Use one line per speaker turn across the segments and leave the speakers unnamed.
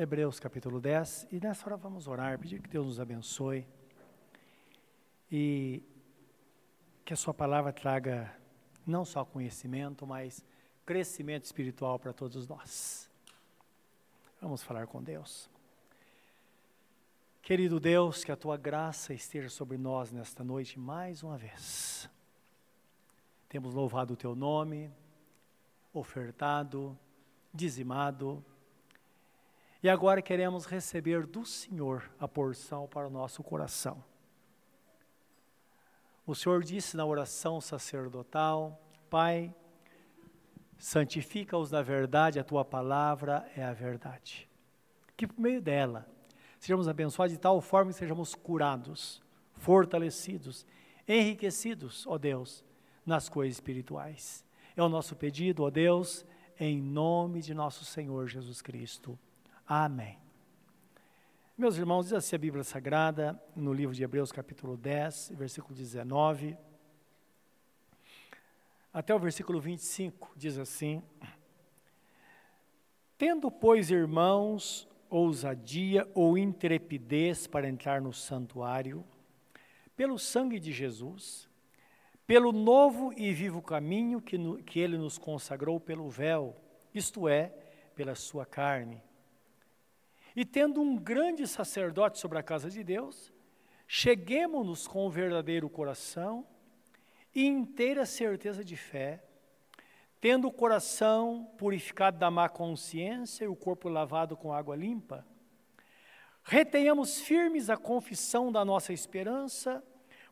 Hebreus capítulo 10, e nessa hora vamos orar, pedir que Deus nos abençoe e que a Sua palavra traga não só conhecimento, mas crescimento espiritual para todos nós. Vamos falar com Deus. Querido Deus, que a Tua graça esteja sobre nós nesta noite mais uma vez. Temos louvado o Teu nome, ofertado, dizimado, e agora queremos receber do Senhor a porção para o nosso coração. O Senhor disse na oração sacerdotal: Pai, santifica-os na verdade, a tua palavra é a verdade. Que por meio dela sejamos abençoados de tal forma que sejamos curados, fortalecidos, enriquecidos, ó Deus, nas coisas espirituais. É o nosso pedido, ó Deus, em nome de nosso Senhor Jesus Cristo. Amém. Meus irmãos, diz assim a Bíblia Sagrada, no livro de Hebreus, capítulo 10, versículo 19, até o versículo 25, diz assim: Tendo, pois, irmãos, ousadia ou intrepidez para entrar no santuário, pelo sangue de Jesus, pelo novo e vivo caminho que, no, que ele nos consagrou pelo véu, isto é, pela sua carne e tendo um grande sacerdote sobre a casa de Deus, cheguemos-nos com o verdadeiro coração e inteira certeza de fé, tendo o coração purificado da má consciência e o corpo lavado com água limpa, retenhamos firmes a confissão da nossa esperança,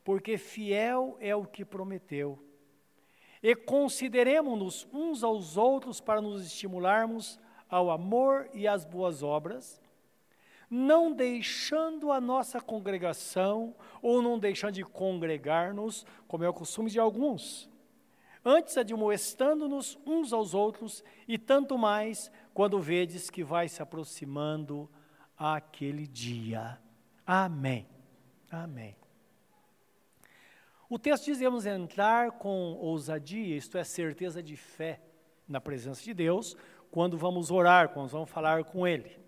porque fiel é o que prometeu. E consideremos-nos uns aos outros para nos estimularmos ao amor e às boas obras, não deixando a nossa congregação ou não deixando de congregar-nos, como é o costume de alguns. Antes admoestando-nos uns aos outros, e tanto mais quando vedes que vai se aproximando aquele dia. Amém. Amém. O texto diz: devemos entrar com ousadia, isto é, certeza de fé na presença de Deus, quando vamos orar, quando vamos falar com Ele.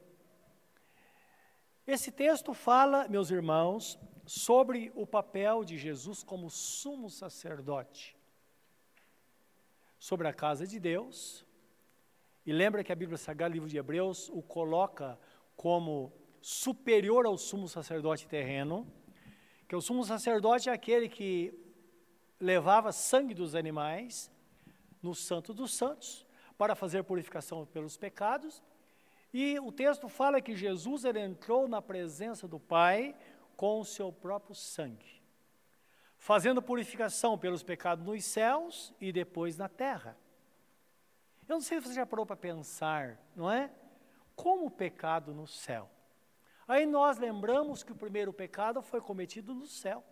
Esse texto fala, meus irmãos, sobre o papel de Jesus como sumo sacerdote sobre a casa de Deus. E lembra que a Bíblia Sagrada, livro de Hebreus, o coloca como superior ao sumo sacerdote terreno, que o sumo sacerdote é aquele que levava sangue dos animais no Santo dos Santos para fazer purificação pelos pecados e o texto fala que Jesus ele entrou na presença do Pai com o seu próprio sangue, fazendo purificação pelos pecados nos céus e depois na terra. Eu não sei se você já parou para pensar, não é? Como o pecado no céu. Aí nós lembramos que o primeiro pecado foi cometido no céu,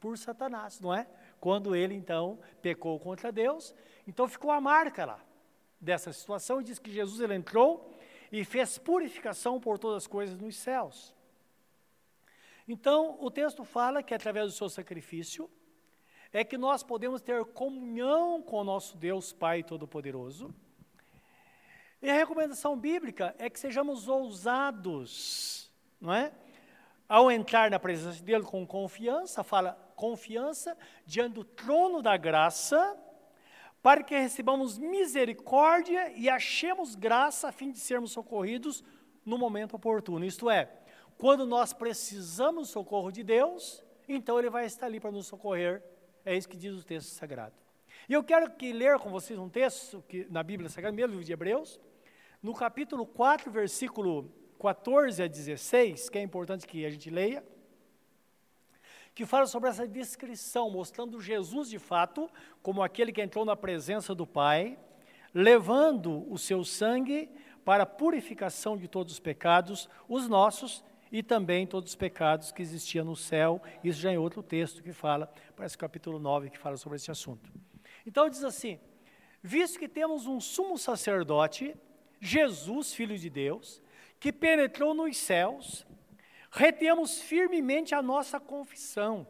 por Satanás, não é? Quando ele então pecou contra Deus, então ficou a marca lá dessa situação e diz que Jesus ele entrou e fez purificação por todas as coisas nos céus. Então, o texto fala que através do seu sacrifício é que nós podemos ter comunhão com o nosso Deus Pai Todo-Poderoso. E a recomendação bíblica é que sejamos ousados, não é? Ao entrar na presença dele com confiança, fala confiança diante do trono da graça, para que recebamos misericórdia e achemos graça a fim de sermos socorridos no momento oportuno. Isto é, quando nós precisamos do socorro de Deus, então Ele vai estar ali para nos socorrer. É isso que diz o texto sagrado. E eu quero que ler com vocês um texto que, na Bíblia Sagrada, mesmo livro de Hebreus, no capítulo 4, versículo 14 a 16, que é importante que a gente leia que fala sobre essa descrição, mostrando Jesus de fato como aquele que entrou na presença do Pai, levando o seu sangue para a purificação de todos os pecados, os nossos e também todos os pecados que existiam no céu. Isso já é outro texto que fala, parece capítulo 9, que fala sobre esse assunto. Então diz assim: visto que temos um sumo sacerdote, Jesus, Filho de Deus, que penetrou nos céus, retemos firmemente a nossa confissão,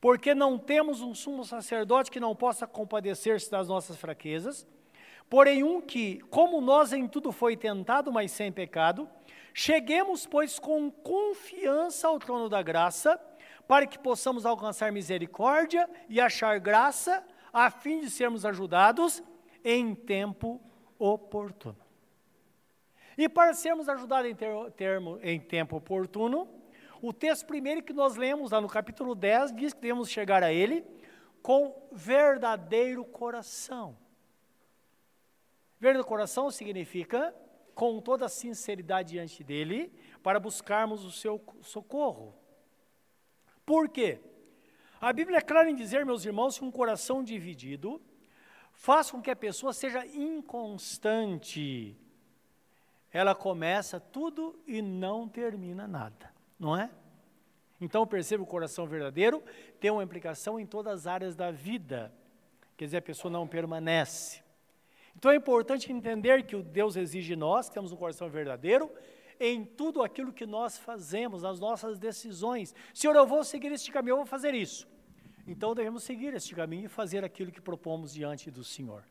porque não temos um sumo sacerdote que não possa compadecer-se das nossas fraquezas, porém um que, como nós em tudo foi tentado, mas sem pecado, cheguemos, pois, com confiança ao trono da graça, para que possamos alcançar misericórdia e achar graça, a fim de sermos ajudados em tempo oportuno. E para sermos ajudados em, ter, termo, em tempo oportuno, o texto primeiro que nós lemos lá no capítulo 10 diz que devemos chegar a ele com verdadeiro coração. Verdadeiro coração significa com toda sinceridade diante dele, para buscarmos o seu socorro. Por quê? A Bíblia é clara em dizer, meus irmãos, que um coração dividido faz com que a pessoa seja inconstante. Ela começa tudo e não termina nada, não é? Então perceba o coração verdadeiro tem uma implicação em todas as áreas da vida. Quer dizer, a pessoa não permanece. Então é importante entender que o Deus exige de nós, que temos um coração verdadeiro, em tudo aquilo que nós fazemos, nas nossas decisões. Senhor, eu vou seguir este caminho, eu vou fazer isso. Então devemos seguir este caminho e fazer aquilo que propomos diante do Senhor.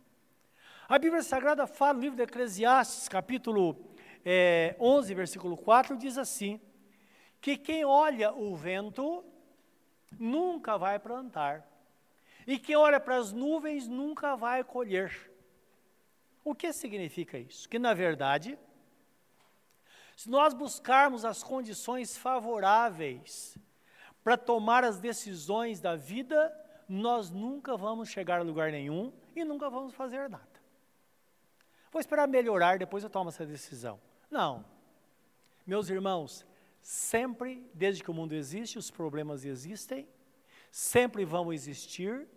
A Bíblia Sagrada fala no livro de Eclesiastes, capítulo é, 11, versículo 4, diz assim: que quem olha o vento nunca vai plantar, e quem olha para as nuvens nunca vai colher. O que significa isso? Que, na verdade, se nós buscarmos as condições favoráveis para tomar as decisões da vida, nós nunca vamos chegar a lugar nenhum e nunca vamos fazer nada. Vou esperar melhorar, depois eu tomo essa decisão. Não. Meus irmãos, sempre, desde que o mundo existe, os problemas existem, sempre vão existir,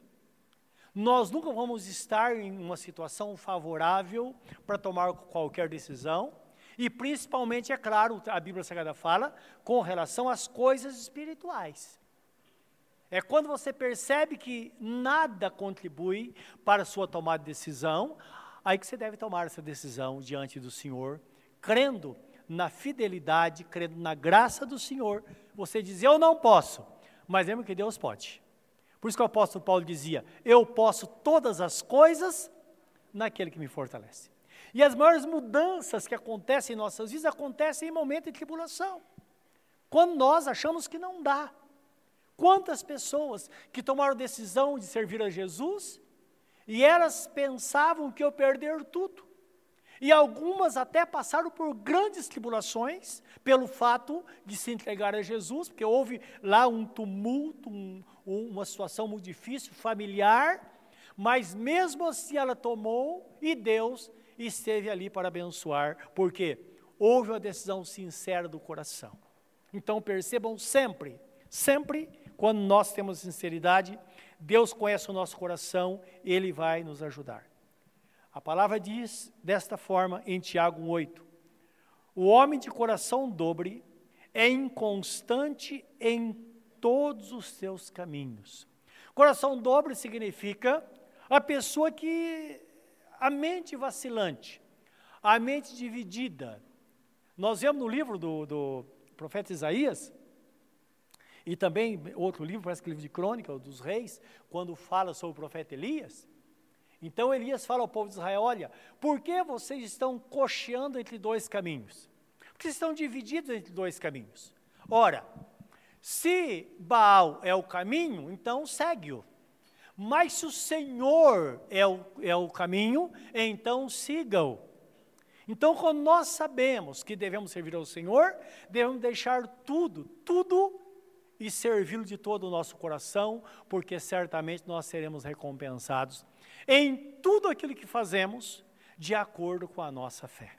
nós nunca vamos estar em uma situação favorável para tomar qualquer decisão, e principalmente, é claro, a Bíblia Sagrada fala, com relação às coisas espirituais. É quando você percebe que nada contribui para a sua tomada de decisão, aí que você deve tomar essa decisão diante do Senhor, crendo na fidelidade, crendo na graça do Senhor. Você diz, eu não posso, mas lembra que Deus pode. Por isso que o apóstolo Paulo dizia: Eu posso todas as coisas naquele que me fortalece. E as maiores mudanças que acontecem em nossas vidas acontecem em momento de tribulação. Quando nós achamos que não dá. Quantas pessoas que tomaram decisão de servir a Jesus e elas pensavam que eu perder tudo. E algumas até passaram por grandes tribulações pelo fato de se entregar a Jesus, porque houve lá um tumulto, um, uma situação muito difícil, familiar, mas mesmo assim ela tomou e Deus esteve ali para abençoar, porque houve uma decisão sincera do coração. Então percebam sempre, sempre quando nós temos sinceridade, Deus conhece o nosso coração, Ele vai nos ajudar. A palavra diz desta forma em Tiago 8: O homem de coração dobre é inconstante em todos os seus caminhos. Coração dobre significa a pessoa que a mente vacilante, a mente dividida. Nós vemos no livro do, do profeta Isaías, e também outro livro, parece que livro de crônica, dos reis, quando fala sobre o profeta Elias, então Elias fala ao povo de Israel: Olha, por que vocês estão cocheando entre dois caminhos? Porque vocês estão divididos entre dois caminhos. Ora, se Baal é o caminho, então segue-o. Mas se o Senhor é o, é o caminho, então siga-o. Então, quando nós sabemos que devemos servir ao Senhor, devemos deixar tudo, tudo e servi-lo de todo o nosso coração, porque certamente nós seremos recompensados em tudo aquilo que fazemos de acordo com a nossa fé.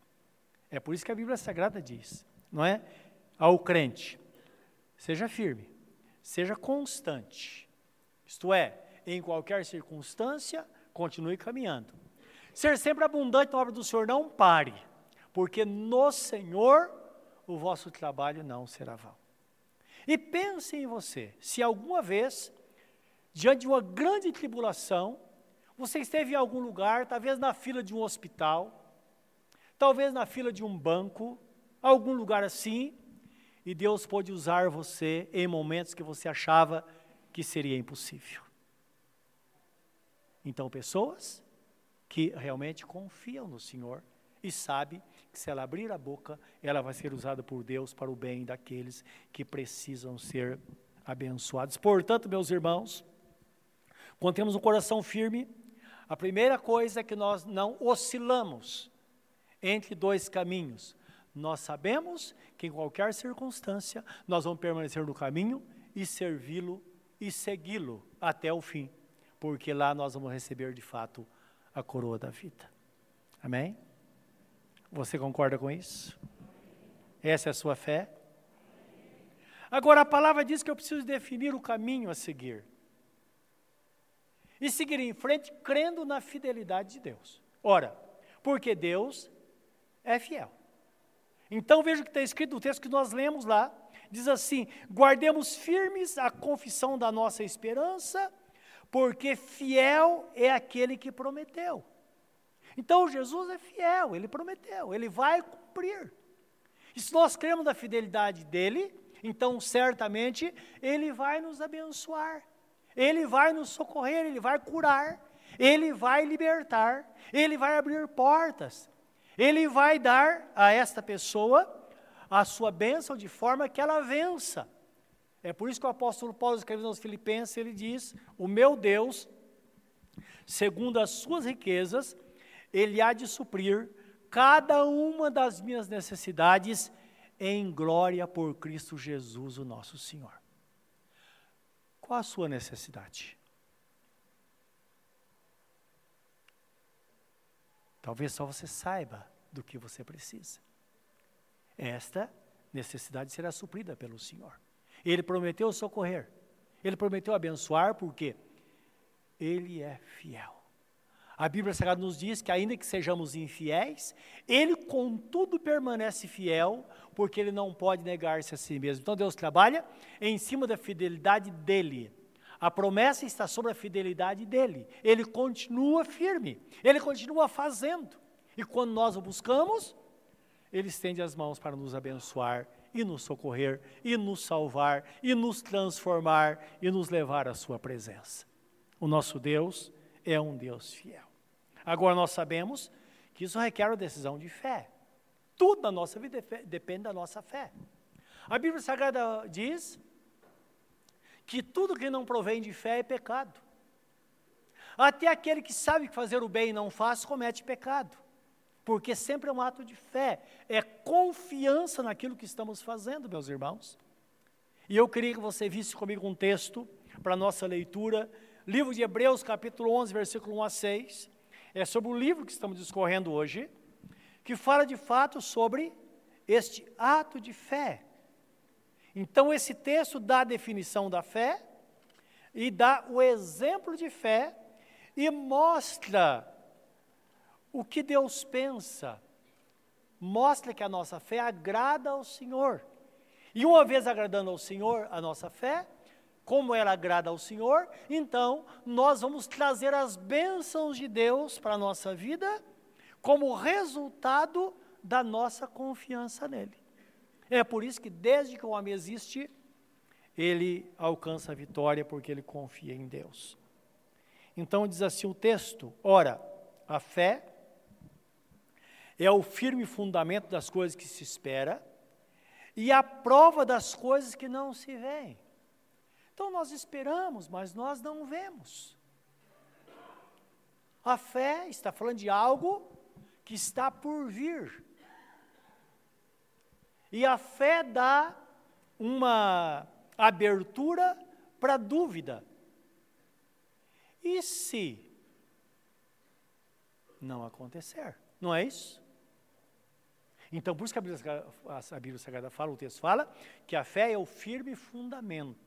É por isso que a Bíblia Sagrada diz, não é? Ao crente, seja firme, seja constante. Isto é, em qualquer circunstância, continue caminhando. Ser sempre abundante na obra do Senhor, não pare, porque no Senhor o vosso trabalho não será vão. E pense em você, se alguma vez, diante de uma grande tribulação, você esteve em algum lugar, talvez na fila de um hospital, talvez na fila de um banco, algum lugar assim, e Deus pôde usar você em momentos que você achava que seria impossível. Então, pessoas que realmente confiam no Senhor e sabe que se ela abrir a boca, ela vai ser usada por Deus para o bem daqueles que precisam ser abençoados. Portanto, meus irmãos, quando temos um coração firme, a primeira coisa é que nós não oscilamos entre dois caminhos. Nós sabemos que em qualquer circunstância nós vamos permanecer no caminho e servi-lo e segui-lo até o fim, porque lá nós vamos receber de fato a coroa da vida. Amém? Você concorda com isso? Essa é a sua fé? Agora a palavra diz que eu preciso definir o caminho a seguir. E seguir em frente crendo na fidelidade de Deus. Ora, porque Deus é fiel. Então veja o que está escrito no texto que nós lemos lá. Diz assim: guardemos firmes a confissão da nossa esperança, porque fiel é aquele que prometeu. Então Jesus é fiel, ele prometeu, ele vai cumprir. E se nós cremos na fidelidade dele, então certamente ele vai nos abençoar, ele vai nos socorrer, ele vai curar, ele vai libertar, ele vai abrir portas, ele vai dar a esta pessoa a sua bênção de forma que ela vença. É por isso que o apóstolo Paulo escreve nos Filipenses, ele diz: O meu Deus, segundo as suas riquezas, ele há de suprir cada uma das minhas necessidades em glória por Cristo Jesus, o nosso Senhor. Qual a sua necessidade? Talvez só você saiba do que você precisa. Esta necessidade será suprida pelo Senhor. Ele prometeu socorrer, ele prometeu abençoar, porque ele é fiel. A Bíblia Sagrada nos diz que, ainda que sejamos infiéis, Ele, contudo, permanece fiel, porque Ele não pode negar-se a si mesmo. Então, Deus trabalha em cima da fidelidade dEle. A promessa está sobre a fidelidade dEle. Ele continua firme, Ele continua fazendo. E quando nós o buscamos, Ele estende as mãos para nos abençoar e nos socorrer, e nos salvar, e nos transformar, e nos levar à Sua presença. O nosso Deus é um Deus fiel. Agora nós sabemos que isso requer uma decisão de fé. Tudo na nossa vida depende da nossa fé. A Bíblia Sagrada diz que tudo que não provém de fé é pecado. Até aquele que sabe fazer o bem e não faz, comete pecado. Porque sempre é um ato de fé, é confiança naquilo que estamos fazendo, meus irmãos. E eu queria que você visse comigo um texto para nossa leitura livro de Hebreus, capítulo 11, versículo 1 a 6. É sobre o livro que estamos discorrendo hoje, que fala de fato sobre este ato de fé. Então, esse texto dá a definição da fé e dá o exemplo de fé e mostra o que Deus pensa. Mostra que a nossa fé agrada ao Senhor. E uma vez agradando ao Senhor a nossa fé, como ela agrada ao Senhor, então nós vamos trazer as bênçãos de Deus para a nossa vida como resultado da nossa confiança nele. É por isso que desde que o homem existe, ele alcança a vitória porque ele confia em Deus. Então diz assim o texto: ora, a fé é o firme fundamento das coisas que se espera e a prova das coisas que não se veem. Então nós esperamos, mas nós não vemos. A fé está falando de algo que está por vir. E a fé dá uma abertura para dúvida. E se não acontecer? Não é isso? Então, por isso que a Bíblia, a Bíblia Sagrada fala, o texto fala, que a fé é o firme fundamento.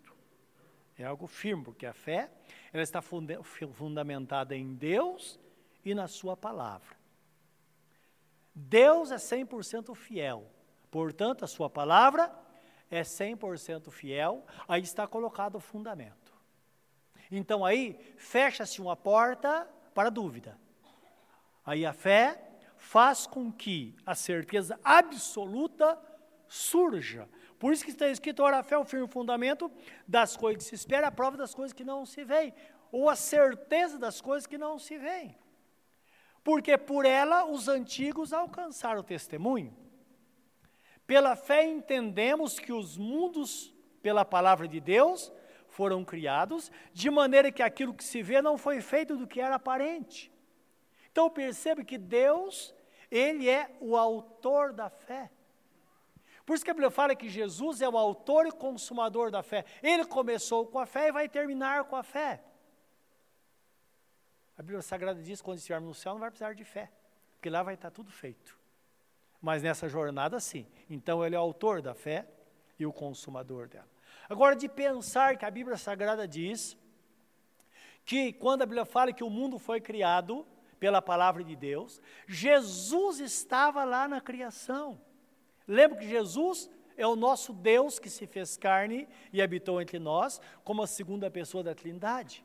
É algo firme, porque a fé ela está funda fundamentada em Deus e na Sua palavra. Deus é 100% fiel, portanto, a Sua palavra é 100% fiel, aí está colocado o fundamento. Então, aí, fecha-se uma porta para a dúvida. Aí a fé faz com que a certeza absoluta surja por isso que está escrito, ora, a fé é o firme fundamento das coisas que se espera, a prova das coisas que não se veem, ou a certeza das coisas que não se veem. porque por ela os antigos alcançaram o testemunho. Pela fé entendemos que os mundos, pela palavra de Deus, foram criados, de maneira que aquilo que se vê não foi feito do que era aparente. Então percebe que Deus, Ele é o autor da fé. Por isso que a Bíblia fala que Jesus é o autor e consumador da fé. Ele começou com a fé e vai terminar com a fé. A Bíblia Sagrada diz que quando estivermos no céu não vai precisar de fé, porque lá vai estar tudo feito. Mas nessa jornada, sim. Então, ele é o autor da fé e o consumador dela. Agora, de pensar que a Bíblia Sagrada diz que quando a Bíblia fala que o mundo foi criado pela palavra de Deus, Jesus estava lá na criação. Lembra que Jesus é o nosso Deus que se fez carne e habitou entre nós, como a segunda pessoa da Trindade.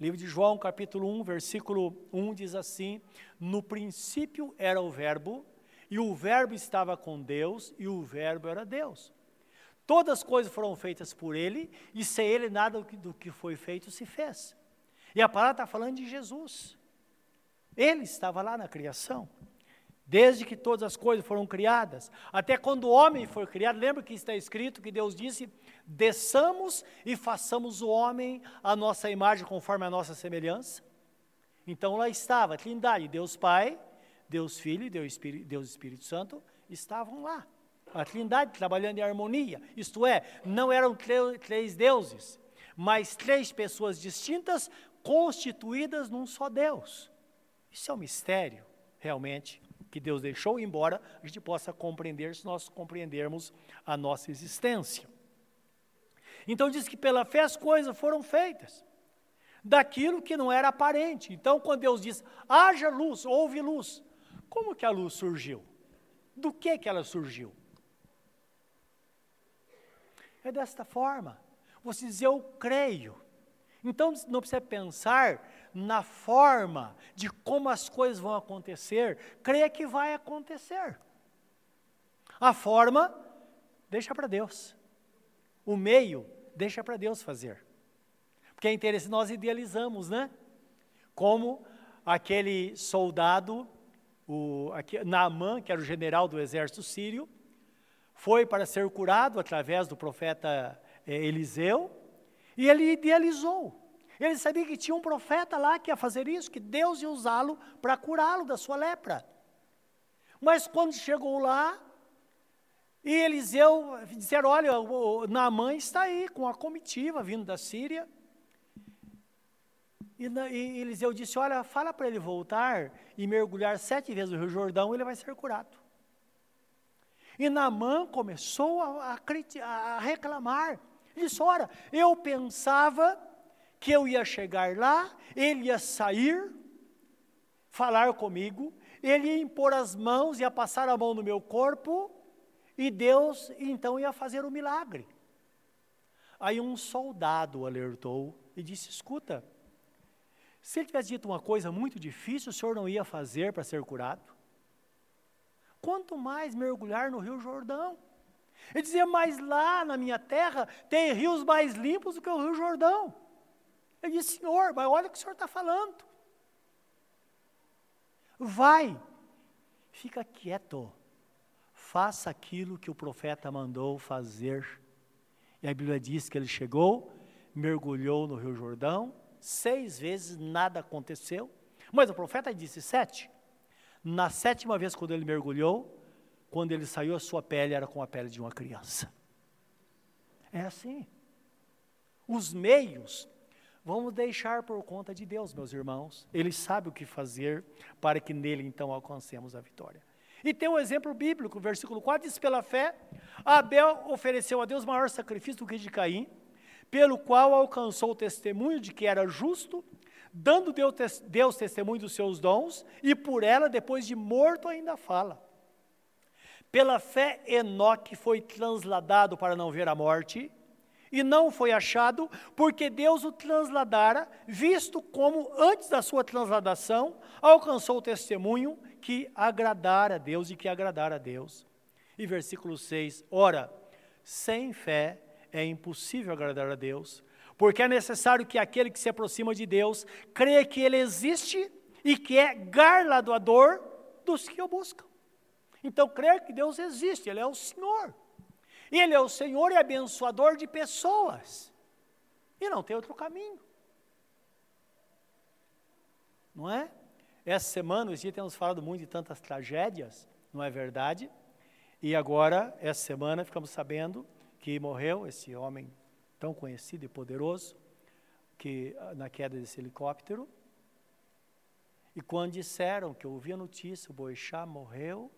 Livro de João, capítulo 1, versículo 1 diz assim: No princípio era o Verbo, e o Verbo estava com Deus, e o Verbo era Deus. Todas as coisas foram feitas por Ele, e sem Ele nada do que foi feito se fez. E a palavra está falando de Jesus. Ele estava lá na criação. Desde que todas as coisas foram criadas, até quando o homem foi criado, lembra que está escrito que Deus disse: desçamos e façamos o homem a nossa imagem conforme a nossa semelhança? Então lá estava a Trindade, Deus Pai, Deus Filho e Deus Espírito, Deus Espírito Santo estavam lá. A Trindade trabalhando em harmonia, isto é, não eram três deuses, mas três pessoas distintas constituídas num só Deus. Isso é um mistério, realmente, que Deus deixou, embora a gente possa compreender se nós compreendermos a nossa existência. Então diz que pela fé as coisas foram feitas, daquilo que não era aparente. Então, quando Deus diz, haja luz, houve luz, como que a luz surgiu? Do que que ela surgiu? É desta forma. Você diz, eu creio. Então não precisa pensar na forma de como as coisas vão acontecer, creia que vai acontecer. A forma, deixa para Deus. O meio, deixa para Deus fazer. Porque é interessante, nós idealizamos, né? Como aquele soldado, o, aqui, Naamã, que era o general do exército sírio, foi para ser curado através do profeta eh, Eliseu, e ele idealizou. Ele sabia que tinha um profeta lá que ia fazer isso, que Deus ia usá-lo para curá-lo da sua lepra. Mas quando chegou lá, e Eliseu disseram: Olha, o Naamã está aí com a comitiva vindo da Síria. E, e Eliseu disse: Olha, fala para ele voltar e mergulhar sete vezes no Rio Jordão, ele vai ser curado. E Naamã começou a, a, a reclamar. Ele disse: Ora, eu pensava que eu ia chegar lá, ele ia sair, falar comigo, ele ia impor as mãos, ia passar a mão no meu corpo, e Deus então ia fazer o milagre. Aí um soldado alertou e disse: Escuta, se ele tivesse dito uma coisa muito difícil, o senhor não ia fazer para ser curado? Quanto mais mergulhar no Rio Jordão. Ele dizia, mas lá na minha terra tem rios mais limpos do que o Rio Jordão. Ele disse, Senhor, mas olha o que o Senhor está falando. Vai, fica quieto, faça aquilo que o profeta mandou fazer. E a Bíblia diz que ele chegou, mergulhou no Rio Jordão, seis vezes nada aconteceu, mas o profeta disse sete. Na sétima vez, quando ele mergulhou, quando ele saiu, a sua pele era com a pele de uma criança. É assim. Os meios Vamos deixar por conta de Deus, meus irmãos. Ele sabe o que fazer para que nele então alcancemos a vitória. E tem um exemplo bíblico, versículo 4 diz: Pela fé, Abel ofereceu a Deus maior sacrifício do que de Caim, pelo qual alcançou o testemunho de que era justo, dando Deus testemunho dos seus dons, e por ela, depois de morto, ainda fala. Pela fé, Enoque foi transladado para não ver a morte, e não foi achado, porque Deus o transladara, visto como antes da sua transladação alcançou o testemunho que agradara a Deus e que agradara a Deus. E versículo 6: Ora, sem fé é impossível agradar a Deus, porque é necessário que aquele que se aproxima de Deus creia que ele existe e que é galardoador dos que o buscam. Então, crer que Deus existe, Ele é o Senhor. Ele é o Senhor e abençoador de pessoas. E não tem outro caminho. Não é? Essa semana, esse dia temos falado muito de tantas tragédias, não é verdade? E agora, essa semana, ficamos sabendo que morreu esse homem tão conhecido e poderoso, que na queda desse helicóptero. E quando disseram que ouvi a notícia, o Boixá morreu,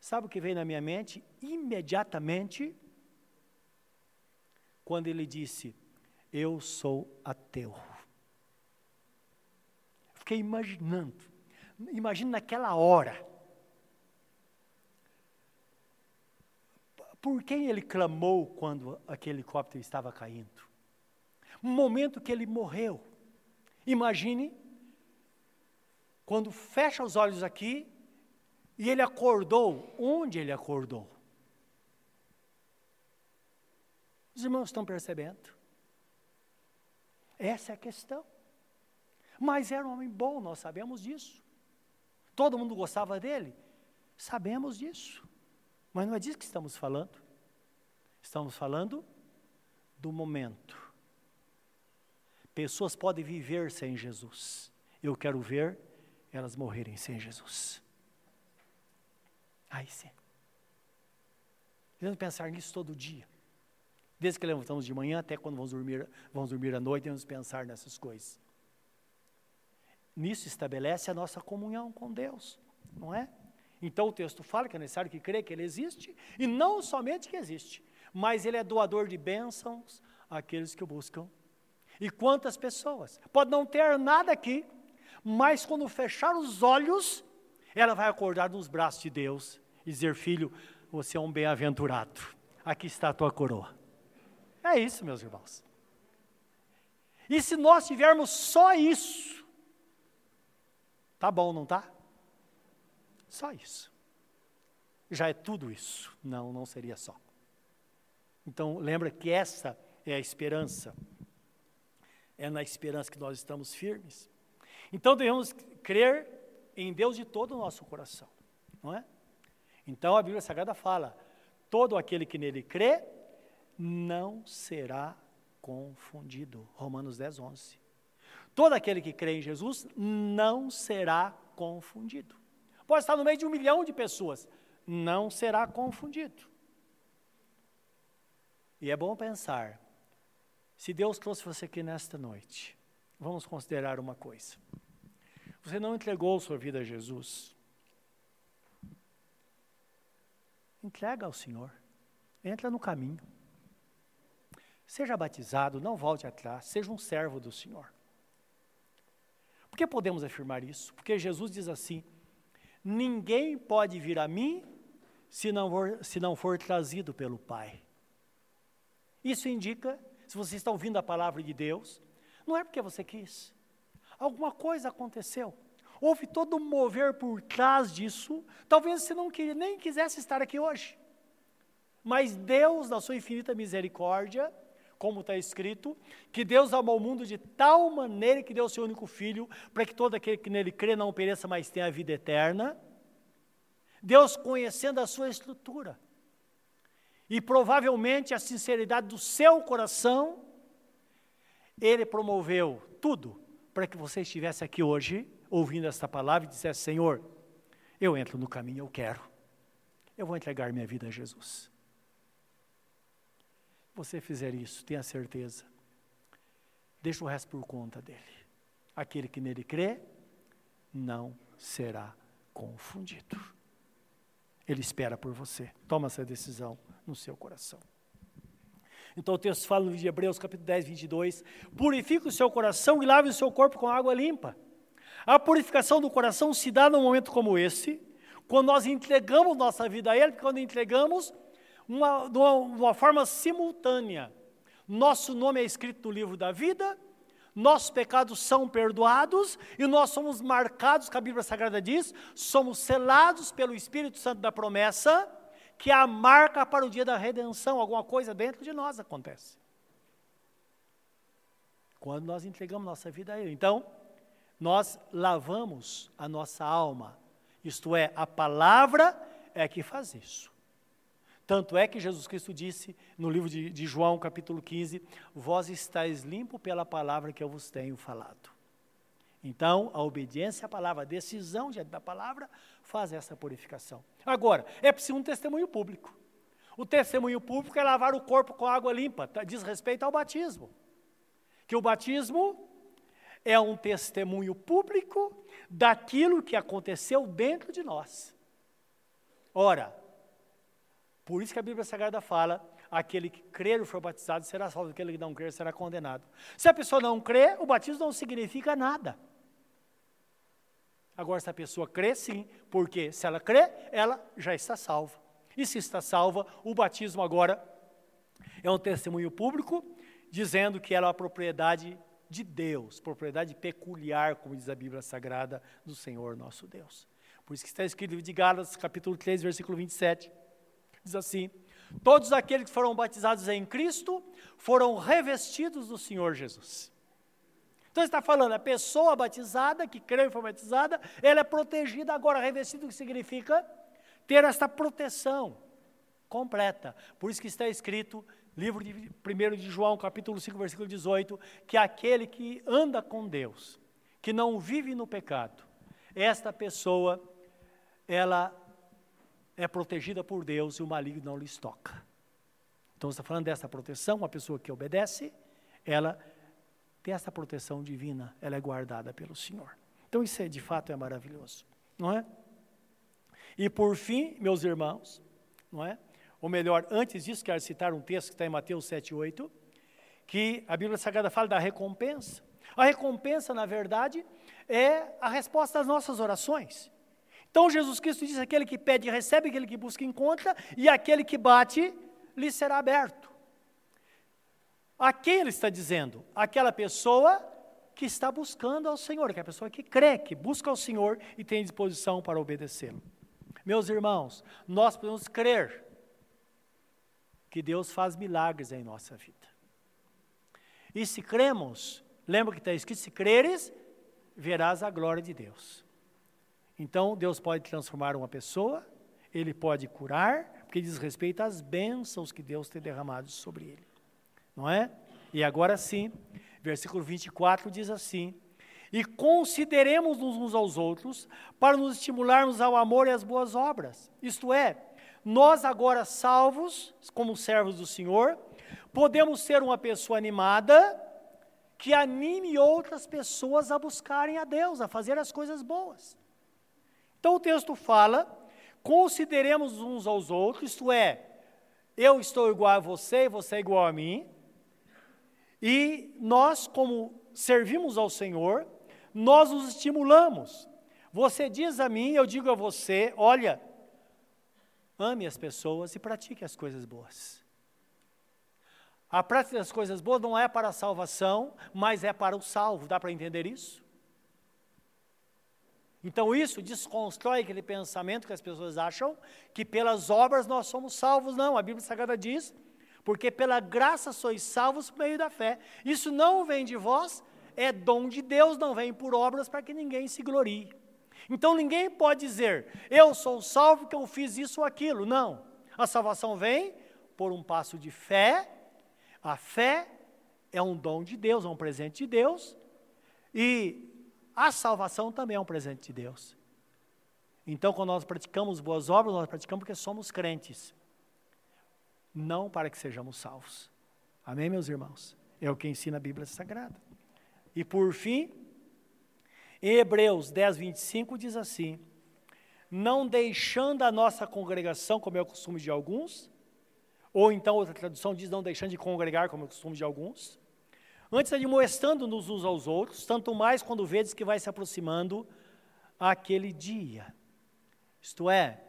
sabe o que veio na minha mente? Imediatamente, quando ele disse: Eu sou ateu. Fiquei imaginando, imagina naquela hora, Por quem ele clamou quando aquele helicóptero estava caindo? Um momento que ele morreu. Imagine quando fecha os olhos aqui e ele acordou. Onde ele acordou? Os irmãos estão percebendo? Essa é a questão. Mas era um homem bom, nós sabemos disso. Todo mundo gostava dele, sabemos disso. Mas não é disso que estamos falando. Estamos falando do momento. Pessoas podem viver sem Jesus. Eu quero ver elas morrerem sem Jesus. Aí sim. Devemos pensar nisso todo dia. Desde que levantamos de manhã até quando vamos dormir, vamos dormir à noite, devemos pensar nessas coisas. Nisso estabelece a nossa comunhão com Deus, não é? Então o texto fala que é necessário que crê que ele existe, e não somente que existe, mas ele é doador de bênçãos àqueles que o buscam. E quantas pessoas? Pode não ter nada aqui, mas quando fechar os olhos, ela vai acordar nos braços de Deus e dizer: Filho, você é um bem-aventurado, aqui está a tua coroa. É isso, meus irmãos. E se nós tivermos só isso, tá bom, não tá? Só isso. Já é tudo isso. Não, não seria só. Então, lembra que essa é a esperança. É na esperança que nós estamos firmes. Então, devemos crer em Deus de todo o nosso coração, não é? Então, a Bíblia Sagrada fala: todo aquele que nele crê não será confundido. Romanos 10, 11. Todo aquele que crê em Jesus não será confundido pode estar no meio de um milhão de pessoas, não será confundido. E é bom pensar, se Deus trouxe você aqui nesta noite, vamos considerar uma coisa. Você não entregou sua vida a Jesus. Entrega ao Senhor. Entra no caminho. Seja batizado, não volte atrás, seja um servo do Senhor. Por que podemos afirmar isso? Porque Jesus diz assim: Ninguém pode vir a mim se não for, se não for trazido pelo Pai. Isso indica, se você está ouvindo a palavra de Deus, não é porque você quis. Alguma coisa aconteceu. Houve todo um mover por trás disso. Talvez você não queria, nem quisesse estar aqui hoje. Mas Deus, na sua infinita misericórdia, como está escrito, que Deus amou o mundo de tal maneira que deu o seu único filho, para que todo aquele que nele crê não pereça, mas tenha a vida eterna. Deus conhecendo a sua estrutura e provavelmente a sinceridade do seu coração, Ele promoveu tudo para que você estivesse aqui hoje, ouvindo esta palavra e dissesse: Senhor, eu entro no caminho, eu quero, eu vou entregar minha vida a Jesus você fizer isso, tenha certeza. Deixa o resto por conta dele. Aquele que nele crê, não será confundido. Ele espera por você. Toma essa decisão no seu coração. Então o texto fala no livro de Hebreus, capítulo 10, 22. Purifique o seu coração e lave o seu corpo com água limpa. A purificação do coração se dá num momento como esse, quando nós entregamos nossa vida a Ele, quando entregamos uma, de, uma, uma forma simultânea. Nosso nome é escrito no livro da vida, nossos pecados são perdoados e nós somos marcados, que a Bíblia Sagrada diz, somos selados pelo Espírito Santo da promessa, que é a marca para o dia da redenção. Alguma coisa dentro de nós acontece. Quando nós entregamos nossa vida a Ele. Então, nós lavamos a nossa alma. Isto é, a palavra é que faz isso. Tanto é que Jesus Cristo disse no livro de, de, João, capítulo 15: Vós estáis limpo pela palavra que eu vos tenho falado. Então, a obediência à palavra, a decisão diante da palavra, faz essa purificação. Agora, é preciso um testemunho público. O testemunho público é lavar o corpo com água limpa, tá, diz respeito ao batismo. Que o batismo é um testemunho público daquilo que aconteceu dentro de nós. Ora, por isso que a Bíblia Sagrada fala: aquele que crer e for batizado será salvo, aquele que não crer será condenado. Se a pessoa não crê, o batismo não significa nada. Agora, se a pessoa crê, sim, porque se ela crê, ela já está salva. E se está salva, o batismo agora é um testemunho público, dizendo que ela é uma propriedade de Deus, propriedade peculiar, como diz a Bíblia Sagrada, do Senhor nosso Deus. Por isso que está escrito de Gálatas, capítulo 3, versículo 27. Diz assim: Todos aqueles que foram batizados em Cristo foram revestidos do Senhor Jesus. Então está falando, a pessoa batizada, que creu e foi batizada, ela é protegida agora, revestida, o que significa ter esta proteção completa. Por isso que está escrito, livro de 1 de João, capítulo 5, versículo 18, que aquele que anda com Deus, que não vive no pecado, esta pessoa, ela é protegida por Deus e o maligno não lhes toca. Então, está falando dessa proteção, uma pessoa que obedece, ela essa proteção divina, ela é guardada pelo Senhor. Então, isso é, de fato é maravilhoso, não é? E por fim, meus irmãos, não é? Ou melhor, antes disso, quero citar um texto que está em Mateus 7, 8, que a Bíblia Sagrada fala da recompensa. A recompensa, na verdade, é a resposta às nossas orações. Então Jesus Cristo diz: aquele que pede, recebe, aquele que busca, encontra, e aquele que bate, lhe será aberto. A quem ele está dizendo? Aquela pessoa que está buscando ao Senhor, que é a pessoa que crê, que busca ao Senhor e tem disposição para obedecê-lo. Meus irmãos, nós podemos crer que Deus faz milagres em nossa vida. E se cremos, lembra que está escrito: se creres, verás a glória de Deus. Então, Deus pode transformar uma pessoa, Ele pode curar, porque diz respeito às bênçãos que Deus tem derramado sobre ele. Não é? E agora sim, versículo 24 diz assim: E consideremos uns aos outros para nos estimularmos ao amor e às boas obras. Isto é, nós agora salvos, como servos do Senhor, podemos ser uma pessoa animada que anime outras pessoas a buscarem a Deus, a fazer as coisas boas. Então o texto fala: consideremos uns aos outros, isto é, eu estou igual a você e você é igual a mim, e nós, como servimos ao Senhor, nós nos estimulamos. Você diz a mim, eu digo a você: olha, ame as pessoas e pratique as coisas boas. A prática das coisas boas não é para a salvação, mas é para o salvo. Dá para entender isso? Então isso desconstrói aquele pensamento que as pessoas acham que pelas obras nós somos salvos. Não, a Bíblia Sagrada diz, porque pela graça sois salvos por meio da fé. Isso não vem de vós, é dom de Deus, não vem por obras para que ninguém se glorie. Então ninguém pode dizer, eu sou salvo porque eu fiz isso ou aquilo. Não. A salvação vem por um passo de fé. A fé é um dom de Deus, é um presente de Deus. E a salvação também é um presente de Deus. Então, quando nós praticamos boas obras, nós praticamos porque somos crentes, não para que sejamos salvos. Amém, meus irmãos? É o que ensina a Bíblia Sagrada. E por fim, em Hebreus 10, 25 diz assim: Não deixando a nossa congregação, como é o costume de alguns, ou então outra tradução diz: Não deixando de congregar, como é o costume de alguns, Antes admoestando-nos uns aos outros, tanto mais quando vedes que vai se aproximando aquele dia. Isto é,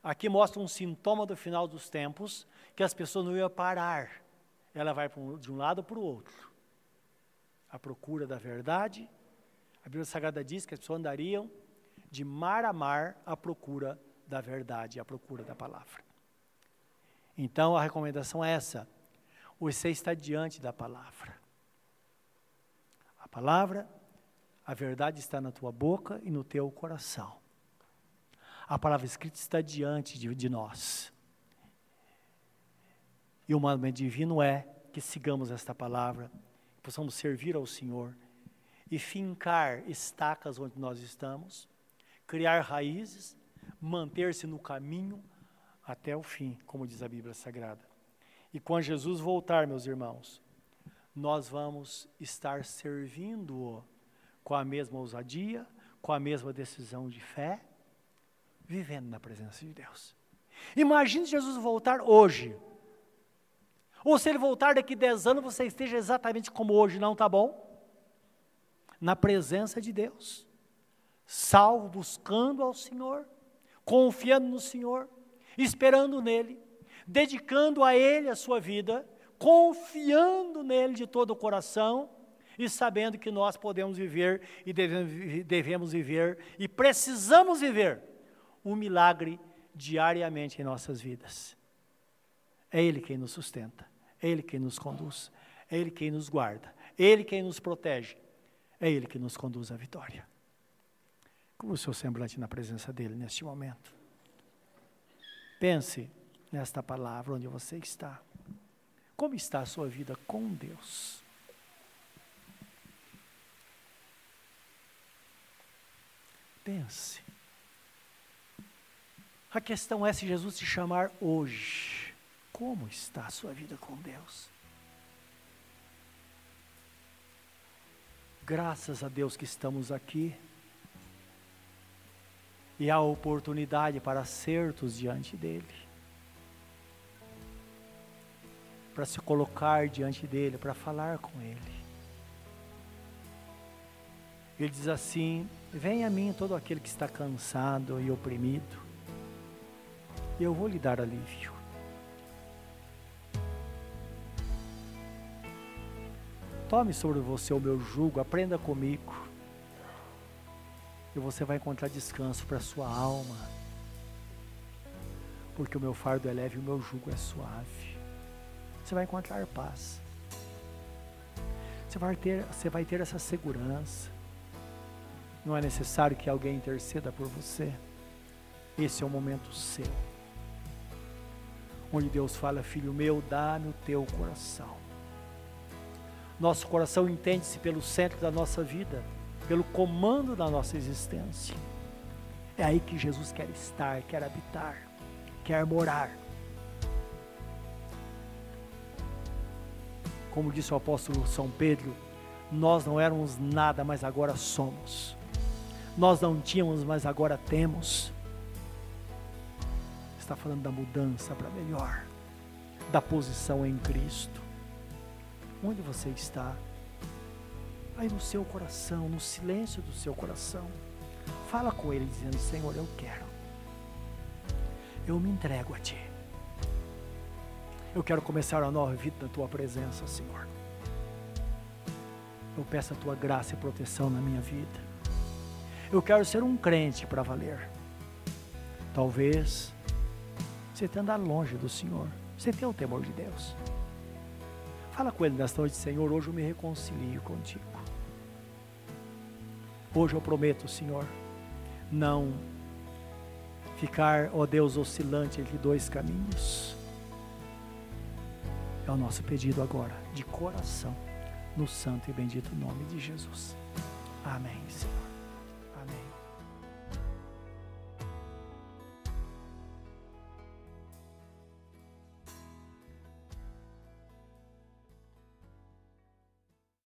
aqui mostra um sintoma do final dos tempos, que as pessoas não iam parar. Ela vai de um lado para o outro. A procura da verdade. A Bíblia Sagrada diz que as pessoas andariam de mar a mar à procura da verdade, à procura da palavra. Então a recomendação é essa: você está diante da palavra palavra, A verdade está na tua boca e no teu coração. A palavra escrita está diante de, de nós. E o mandamento divino é que sigamos esta palavra, possamos servir ao Senhor e fincar estacas onde nós estamos, criar raízes, manter-se no caminho até o fim, como diz a Bíblia Sagrada. E quando Jesus voltar, meus irmãos, nós vamos estar servindo-o com a mesma ousadia, com a mesma decisão de fé, vivendo na presença de Deus. Imagine Jesus voltar hoje. Ou se ele voltar daqui 10 anos, você esteja exatamente como hoje, não está bom? Na presença de Deus, salvo, buscando ao Senhor, confiando no Senhor, esperando nele, dedicando a Ele a sua vida, confiando nele de todo o coração e sabendo que nós podemos viver e devemos viver e precisamos viver um milagre diariamente em nossas vidas. É Ele quem nos sustenta, é Ele quem nos conduz, é Ele quem nos guarda, é Ele quem nos protege, é Ele que nos conduz à vitória. Como o seu semblante na presença dEle neste momento. Pense nesta palavra onde você está. Como está a sua vida com Deus? Pense. A questão é se Jesus te chamar hoje, como está a sua vida com Deus? Graças a Deus que estamos aqui e há oportunidade para acertos diante dele. Para se colocar diante dele, para falar com ele. Ele diz assim: Venha a mim todo aquele que está cansado e oprimido, e eu vou lhe dar alívio. Tome sobre você o meu jugo, aprenda comigo e você vai encontrar descanso para a sua alma. Porque o meu fardo é leve e o meu jugo é suave. Você vai encontrar paz. Você vai ter, você vai ter essa segurança. Não é necessário que alguém interceda por você. Esse é o momento seu. Onde Deus fala, filho meu, dá-me o teu coração. Nosso coração entende-se pelo centro da nossa vida pelo comando da nossa existência. É aí que Jesus quer estar, quer habitar, quer morar. Como disse o apóstolo São Pedro, nós não éramos nada, mas agora somos. Nós não tínhamos, mas agora temos. Está falando da mudança para melhor, da posição em Cristo. Onde você está? aí no seu coração, no silêncio do seu coração. Fala com Ele dizendo: Senhor, eu quero. Eu me entrego a Ti. Eu quero começar uma nova vida na Tua presença, Senhor. Eu peço a Tua graça e proteção na minha vida. Eu quero ser um crente para valer. Talvez você tenha andado longe do Senhor. Você tem o temor de Deus. Fala com Ele nesta noite, Senhor. Hoje eu me reconcilio contigo. Hoje eu prometo, Senhor, não ficar, ó Deus, oscilante entre dois caminhos. É o nosso pedido agora, de coração, no santo e bendito nome de Jesus. Amém, Senhor.